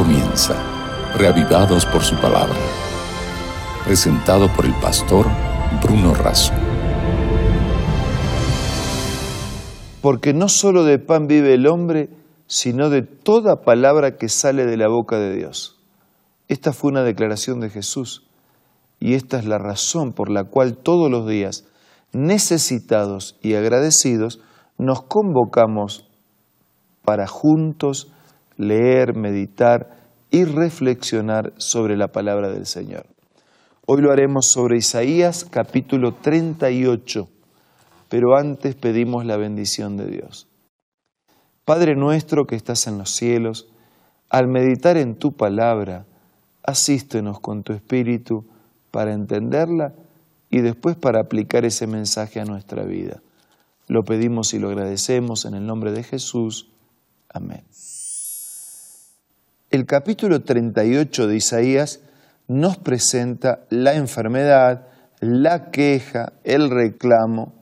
comienza, reavivados por su palabra. Presentado por el pastor Bruno Razo. Porque no solo de pan vive el hombre, sino de toda palabra que sale de la boca de Dios. Esta fue una declaración de Jesús y esta es la razón por la cual todos los días, necesitados y agradecidos, nos convocamos para juntos leer, meditar y reflexionar sobre la palabra del Señor. Hoy lo haremos sobre Isaías capítulo 38, pero antes pedimos la bendición de Dios. Padre nuestro que estás en los cielos, al meditar en tu palabra, asístenos con tu espíritu para entenderla y después para aplicar ese mensaje a nuestra vida. Lo pedimos y lo agradecemos en el nombre de Jesús. Amén. El capítulo 38 de Isaías nos presenta la enfermedad, la queja, el reclamo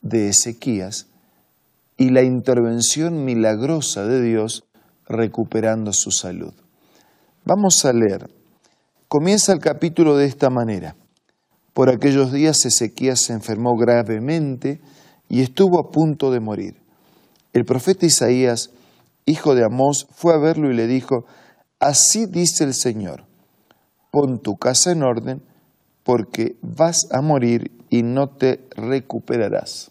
de Ezequías y la intervención milagrosa de Dios recuperando su salud. Vamos a leer. Comienza el capítulo de esta manera. Por aquellos días Ezequías se enfermó gravemente y estuvo a punto de morir. El profeta Isaías hijo de Amós, fue a verlo y le dijo, así dice el Señor, pon tu casa en orden, porque vas a morir y no te recuperarás.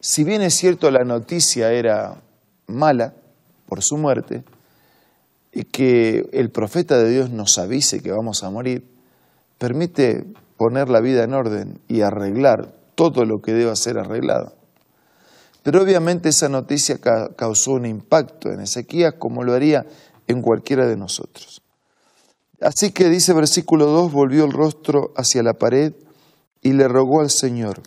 Si bien es cierto la noticia era mala por su muerte, y que el profeta de Dios nos avise que vamos a morir, permite poner la vida en orden y arreglar todo lo que deba ser arreglado. Pero obviamente esa noticia causó un impacto en Ezequías como lo haría en cualquiera de nosotros. Así que dice versículo 2, volvió el rostro hacia la pared y le rogó al Señor,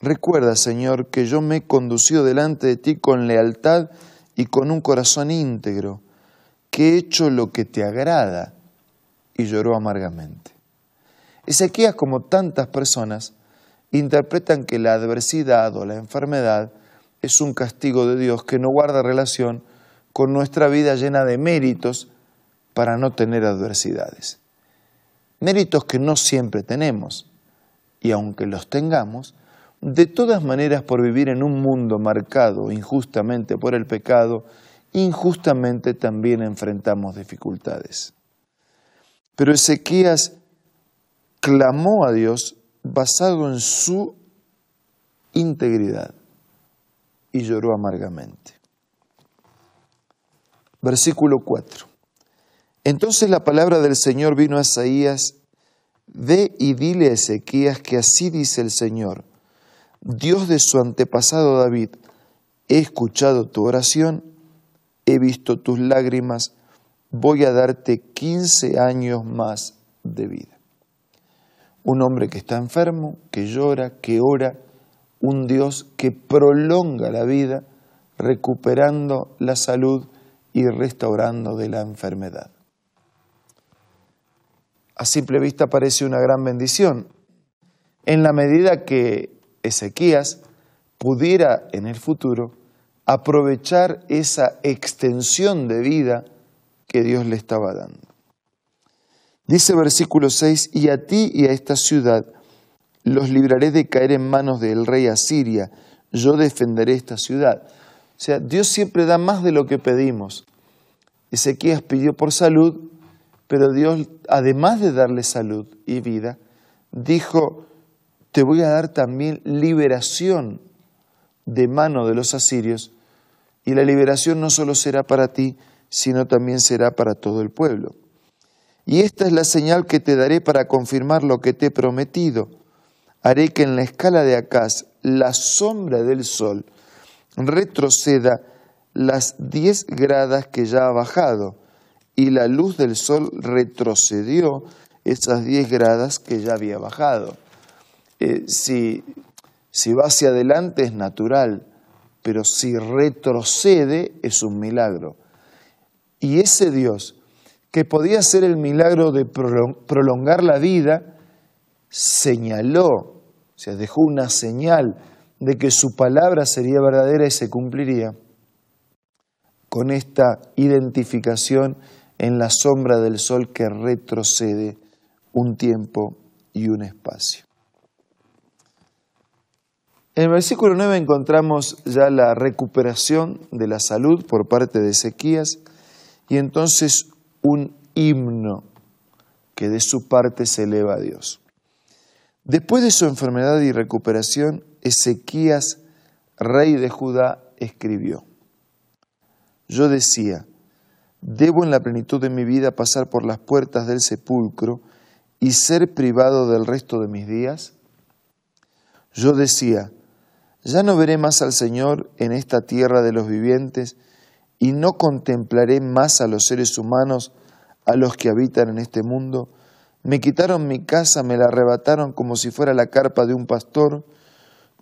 recuerda Señor que yo me he conducido delante de ti con lealtad y con un corazón íntegro, que he hecho lo que te agrada y lloró amargamente. Ezequías, como tantas personas, interpretan que la adversidad o la enfermedad es un castigo de Dios que no guarda relación con nuestra vida llena de méritos para no tener adversidades. Méritos que no siempre tenemos, y aunque los tengamos, de todas maneras por vivir en un mundo marcado injustamente por el pecado, injustamente también enfrentamos dificultades. Pero Ezequías clamó a Dios basado en su integridad y lloró amargamente. Versículo 4. Entonces la palabra del Señor vino a Isaías, ve y dile a Ezequías que así dice el Señor, Dios de su antepasado David, he escuchado tu oración, he visto tus lágrimas, voy a darte quince años más de vida un hombre que está enfermo, que llora, que ora, un Dios que prolonga la vida, recuperando la salud y restaurando de la enfermedad. A simple vista parece una gran bendición, en la medida que Ezequías pudiera en el futuro aprovechar esa extensión de vida que Dios le estaba dando. Dice versículo 6, y a ti y a esta ciudad los libraré de caer en manos del rey Asiria, yo defenderé esta ciudad. O sea, Dios siempre da más de lo que pedimos. Ezequías pidió por salud, pero Dios, además de darle salud y vida, dijo, te voy a dar también liberación de mano de los asirios, y la liberación no solo será para ti, sino también será para todo el pueblo. Y esta es la señal que te daré para confirmar lo que te he prometido. Haré que en la escala de Acaz la sombra del sol retroceda las diez gradas que ya ha bajado, y la luz del sol retrocedió esas diez gradas que ya había bajado. Eh, si, si va hacia adelante es natural, pero si retrocede es un milagro. Y ese Dios que podía ser el milagro de prolongar la vida, señaló, o sea, dejó una señal de que su palabra sería verdadera y se cumpliría, con esta identificación en la sombra del sol que retrocede un tiempo y un espacio. En el versículo 9 encontramos ya la recuperación de la salud por parte de Ezequías y entonces un himno que de su parte se eleva a Dios. Después de su enfermedad y recuperación, Ezequías, rey de Judá, escribió, Yo decía, debo en la plenitud de mi vida pasar por las puertas del sepulcro y ser privado del resto de mis días. Yo decía, ya no veré más al Señor en esta tierra de los vivientes y no contemplaré más a los seres humanos, a los que habitan en este mundo, me quitaron mi casa, me la arrebataron como si fuera la carpa de un pastor.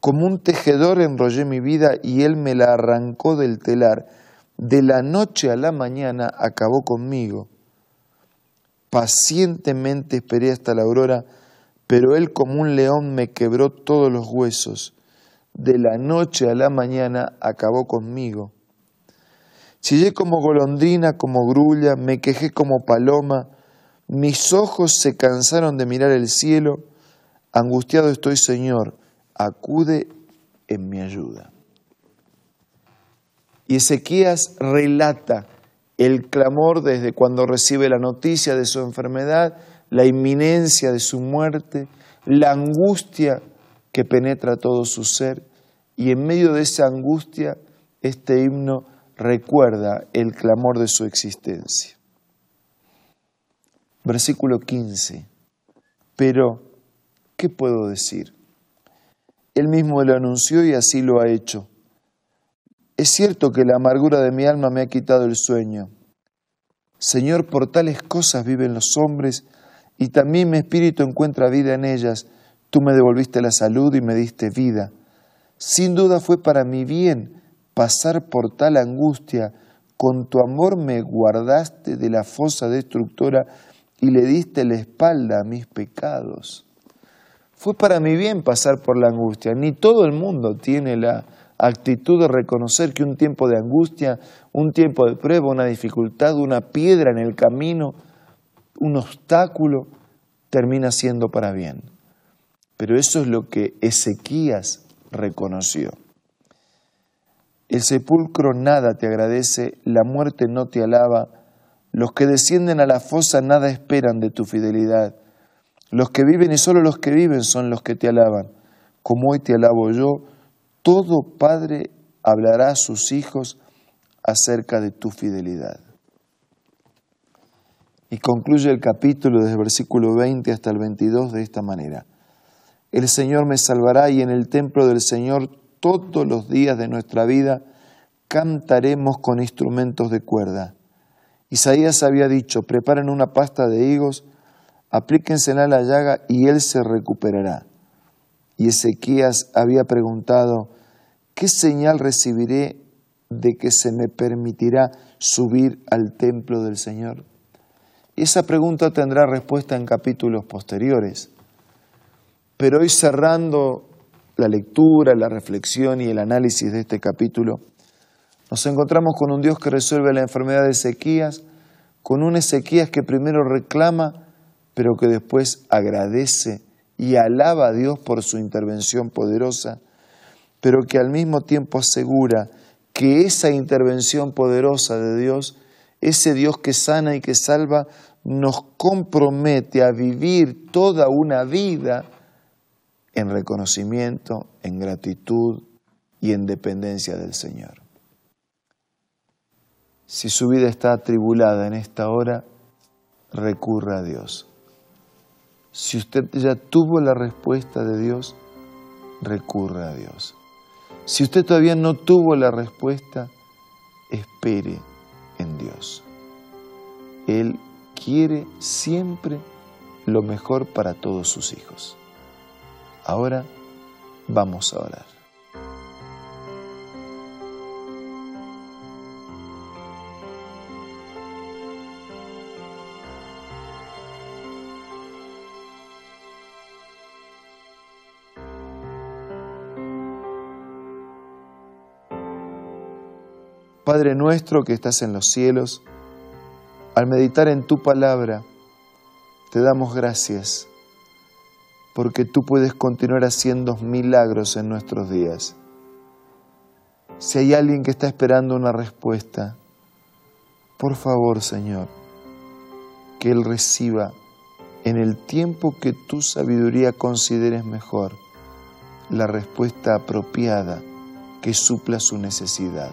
Como un tejedor enrollé mi vida y él me la arrancó del telar. De la noche a la mañana acabó conmigo. Pacientemente esperé hasta la aurora, pero él como un león me quebró todos los huesos. De la noche a la mañana acabó conmigo. Chillé como golondrina, como grulla, me quejé como paloma, mis ojos se cansaron de mirar el cielo, angustiado estoy, Señor, acude en mi ayuda. Y Ezequías relata el clamor desde cuando recibe la noticia de su enfermedad, la inminencia de su muerte, la angustia que penetra todo su ser, y en medio de esa angustia este himno recuerda el clamor de su existencia. Versículo 15. Pero, ¿qué puedo decir? Él mismo lo anunció y así lo ha hecho. Es cierto que la amargura de mi alma me ha quitado el sueño. Señor, por tales cosas viven los hombres y también mi espíritu encuentra vida en ellas. Tú me devolviste la salud y me diste vida. Sin duda fue para mi bien pasar por tal angustia. Con tu amor me guardaste de la fosa destructora y le diste la espalda a mis pecados. Fue para mi bien pasar por la angustia. Ni todo el mundo tiene la actitud de reconocer que un tiempo de angustia, un tiempo de prueba, una dificultad, una piedra en el camino, un obstáculo, termina siendo para bien. Pero eso es lo que Ezequías reconoció. El sepulcro nada te agradece, la muerte no te alaba, los que descienden a la fosa nada esperan de tu fidelidad. Los que viven y solo los que viven son los que te alaban. Como hoy te alabo yo, todo padre hablará a sus hijos acerca de tu fidelidad. Y concluye el capítulo desde el versículo 20 hasta el 22 de esta manera. El Señor me salvará y en el templo del Señor todos los días de nuestra vida cantaremos con instrumentos de cuerda Isaías había dicho, preparen una pasta de higos, aplíquensela la llaga y él se recuperará. Y Ezequías había preguntado, ¿qué señal recibiré de que se me permitirá subir al templo del Señor? Y esa pregunta tendrá respuesta en capítulos posteriores. Pero hoy cerrando la lectura, la reflexión y el análisis de este capítulo, nos encontramos con un Dios que resuelve la enfermedad de Ezequías, con un Ezequías que primero reclama, pero que después agradece y alaba a Dios por su intervención poderosa, pero que al mismo tiempo asegura que esa intervención poderosa de Dios, ese Dios que sana y que salva, nos compromete a vivir toda una vida en reconocimiento, en gratitud y en dependencia del Señor. Si su vida está atribulada en esta hora, recurra a Dios. Si usted ya tuvo la respuesta de Dios, recurra a Dios. Si usted todavía no tuvo la respuesta, espere en Dios. Él quiere siempre lo mejor para todos sus hijos. Ahora vamos a orar. Padre nuestro que estás en los cielos, al meditar en tu palabra, te damos gracias porque tú puedes continuar haciendo milagros en nuestros días. Si hay alguien que está esperando una respuesta, por favor, Señor, que Él reciba en el tiempo que tu sabiduría consideres mejor la respuesta apropiada que supla su necesidad.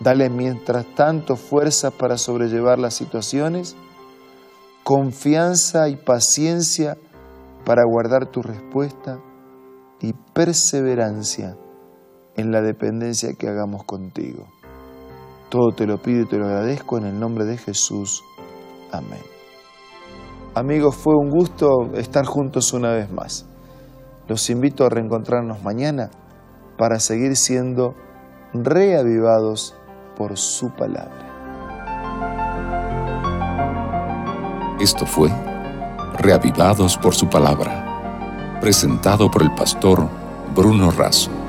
Dale mientras tanto fuerza para sobrellevar las situaciones, confianza y paciencia para guardar tu respuesta y perseverancia en la dependencia que hagamos contigo. Todo te lo pido y te lo agradezco en el nombre de Jesús. Amén. Amigos, fue un gusto estar juntos una vez más. Los invito a reencontrarnos mañana para seguir siendo reavivados por su palabra. Esto fue Reavivados por su palabra, presentado por el pastor Bruno Razo.